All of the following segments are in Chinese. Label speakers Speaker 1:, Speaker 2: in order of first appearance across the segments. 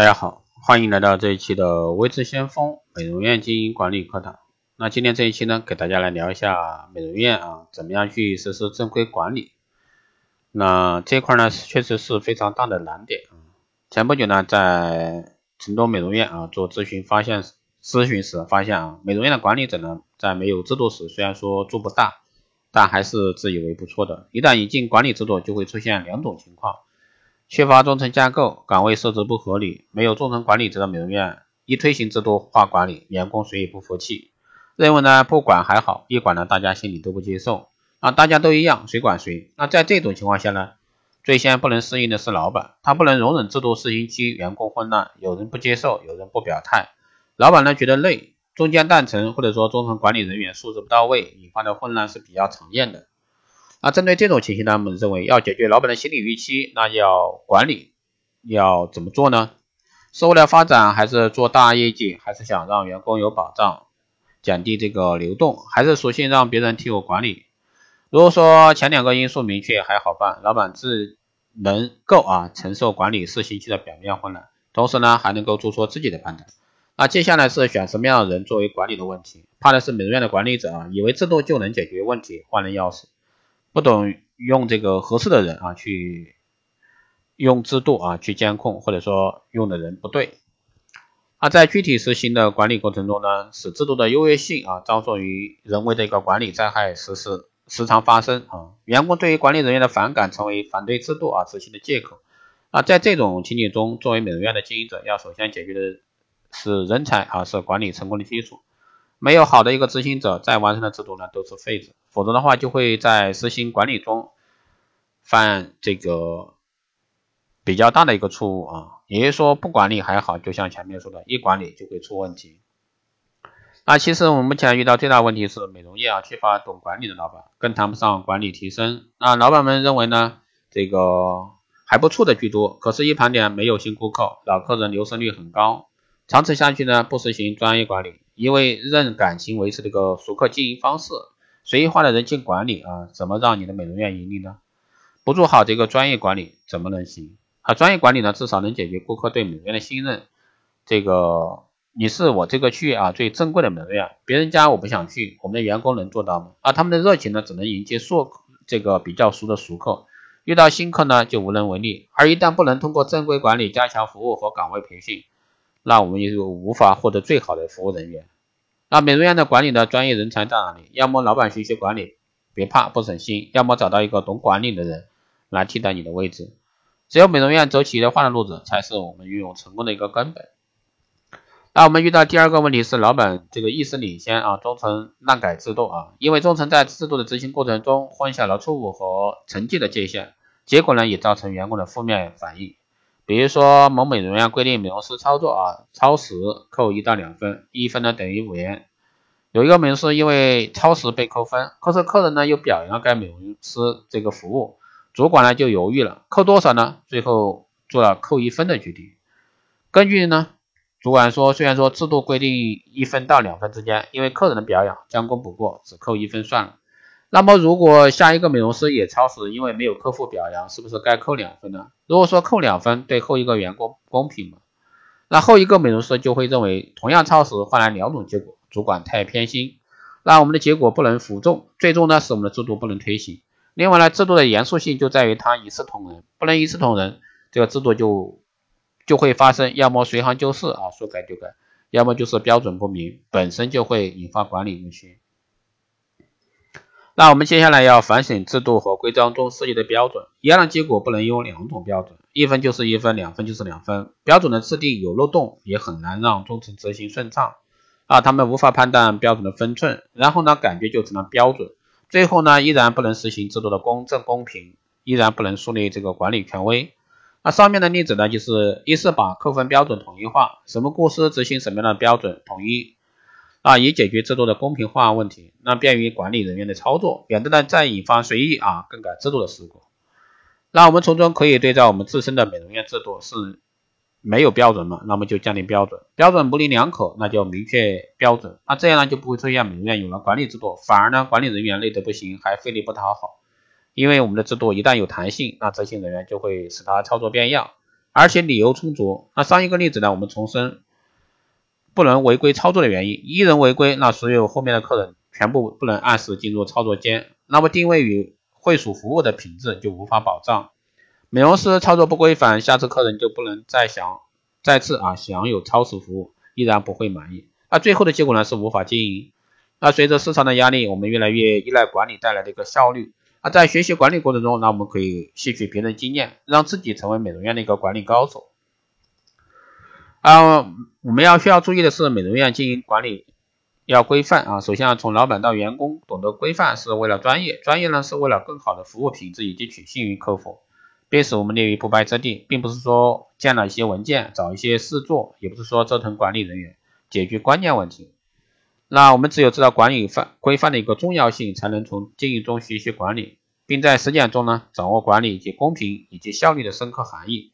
Speaker 1: 大家好，欢迎来到这一期的微智先锋美容院经营管理课堂。那今天这一期呢，给大家来聊一下美容院啊，怎么样去实施正规管理。那这块呢，确实是非常大的难点啊。前不久呢，在成都美容院啊做咨询，发现咨询时发现啊，美容院的管理者呢，在没有制度时，虽然说做不大，但还是自以为不错的。一旦引进管理制度，就会出现两种情况。缺乏中层架构，岗位设置不合理，没有中层管理者的美容院，一推行制度化管理，员工谁也不服气，认为呢不管还好，一管呢大家心里都不接受，啊大家都一样，谁管谁？那在这种情况下呢，最先不能适应的是老板，他不能容忍制度试行期员工混乱，有人不接受，有人不表态，老板呢觉得累，中间断层或者说中层管理人员素质不到位，引发的混乱是比较常见的。那针对这种情形呢，我们认为要解决老板的心理预期，那要管理要怎么做呢？是为了发展，还是做大业绩，还是想让员工有保障，降低这个流动，还是索性让别人替我管理？如果说前两个因素明确还好办，老板自能够啊承受管理试行期的表面混乱，同时呢还能够做出自己的判断。那接下来是选什么样的人作为管理的问题，怕的是美容院的管理者啊，以为制度就能解决问题，换人要死。不懂用这个合适的人啊，去用制度啊去监控，或者说用的人不对。啊，在具体实行的管理过程中呢，使制度的优越性啊遭受于人为的一个管理灾害时时时常发生啊。员工对于管理人员的反感成为反对制度啊执行的借口。啊，在这种情景中，作为美容院的经营者，要首先解决的是人才啊是管理成功的基础。没有好的一个执行者，再完善的制度呢都是废纸，否则的话就会在实行管理中犯这个比较大的一个错误啊。也就是说，不管理还好，就像前面说的，一管理就会出问题。那其实我们目前遇到最大问题是美容业啊缺乏懂管理的老板，更谈不上管理提升。那老板们认为呢，这个还不错的居多，可是，一盘点没有新顾客，老客人流失率很高，长此下去呢，不实行专业管理。因为认感情维持这个熟客经营方式，随意化的人情管理啊，怎么让你的美容院盈利呢？不做好这个专业管理，怎么能行？啊，专业管理呢，至少能解决顾客对美容院的信任。这个你是我这个区域啊最正规的美容院，别人家我不想去，我们的员工能做到吗？啊，他们的热情呢，只能迎接熟这个比较熟的熟客，遇到新客呢就无能为力。而一旦不能通过正规管理加强服务和岗位培训，那我们也就无法获得最好的服务人员。那美容院的管理的专业人才在哪里？要么老板学习管理，别怕不省心；要么找到一个懂管理的人来替代你的位置。只有美容院走企业化的路子，才是我们拥有成功的一个根本。那我们遇到第二个问题是，老板这个意识领先啊，中层滥改制度啊，因为中层在制度的执行过程中混淆了错误和成绩的界限，结果呢也造成员工的负面反应。比如说某美容院规定美容师操作啊超时扣一到两分，一分呢等于五元。有一个美容师因为超时被扣分，可是客人呢又表扬该美容师这个服务，主管呢就犹豫了，扣多少呢？最后做了扣一分的决定。根据呢，主管说，虽然说制度规定一分到两分之间，因为客人的表扬将功补过，只扣一分算了。那么，如果下一个美容师也超时，因为没有客户表扬，是不是该扣两分呢？如果说扣两分，对后一个员工公平吗？那后一个美容师就会认为，同样超时换来两种结果，主管太偏心，那我们的结果不能服众，最终呢是我们的制度不能推行。另外呢，制度的严肃性就在于它一视同仁，不能一视同仁，这个制度就就会发生，要么随行就市啊，说改就改，要么就是标准不明，本身就会引发管理误区。那我们接下来要反省制度和规章中设计的标准，一样的结果不能有两种标准，一分就是一分，两分就是两分。标准的制定有漏洞，也很难让中层执行顺畅啊，他们无法判断标准的分寸，然后呢，感觉就成了标准，最后呢，依然不能实行制度的公正公平，依然不能树立这个管理权威。那上面的例子呢，就是一是把扣分标准统一化，什么公司执行什么样的标准，统一。啊，以解决制度的公平化问题，那便于管理人员的操作，免得呢再引发随意啊更改制度的事故。那我们从中可以对照我们自身的美容院制度是没有标准嘛？那么就降低标准，标准模棱两可，那就明确标准。那这样呢就不会出现美容院有了管理制度，反而呢管理人员累得不行，还费力不讨好。因为我们的制度一旦有弹性，那执行人员就会使它操作变样，而且理由充足。那上一个例子呢，我们重申不能违规操作的原因，一人违规，那所有后面的客人全部不能按时进入操作间，那么定位与会所服务的品质就无法保障。美容师操作不规范，下次客人就不能再享再次啊享有超时服务，依然不会满意。那最后的结果呢是无法经营。那随着市场的压力，我们越来越依赖管理带来的一个效率。那在学习管理过程中，那我们可以吸取别人经验，让自己成为美容院的一个管理高手。啊，我们要需要注意的是，美容院经营管理要规范啊。首先要，从老板到员工，懂得规范是为了专业，专业呢是为了更好的服务品质以及取信于客户，并使我们立于不败之地。并不是说建了一些文件，找一些事做，也不是说折腾管理人员，解决关键问题。那我们只有知道管理范规范的一个重要性，才能从经营中学习管理，并在实践中呢掌握管理以及公平以及效率的深刻含义。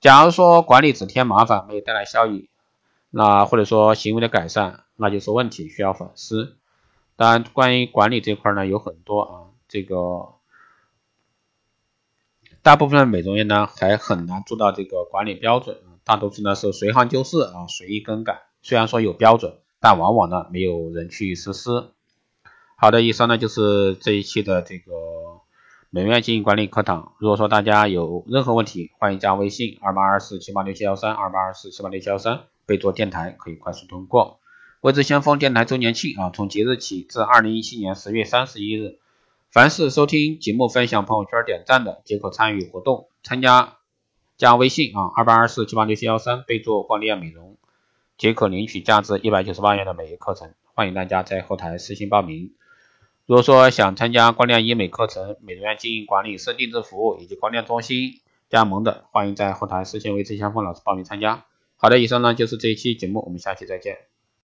Speaker 1: 假如说管理只添麻烦，没有带来效益，那或者说行为的改善，那就是问题，需要反思。当然，关于管理这块呢，有很多啊，这个大部分的美容院呢还很难做到这个管理标准，大多数呢是随行就市啊，随意更改。虽然说有标准。但往往呢没有人去实施。好的，以上呢就是这一期的这个美容院经营管理课堂。如果说大家有任何问题，欢迎加微信二八二四七八六七幺三二八二四七八六七幺三，备注电台可以快速通过。未知先锋电台周年庆啊，从即日起至二零一七年十月三十一日，凡是收听节目、分享朋友圈、点赞的，即可参与活动。参加加微信啊二八二四七八六七幺三，备注光电美容。即可领取价值一百九十八元的美业课程，欢迎大家在后台私信报名。如果说想参加光电医美课程、美容院经营管理、设定制服务以及光电中心加盟的，欢迎在后台私信为志相锋老师报名参加。好的，以上呢就是这一期节目，我们下期再见。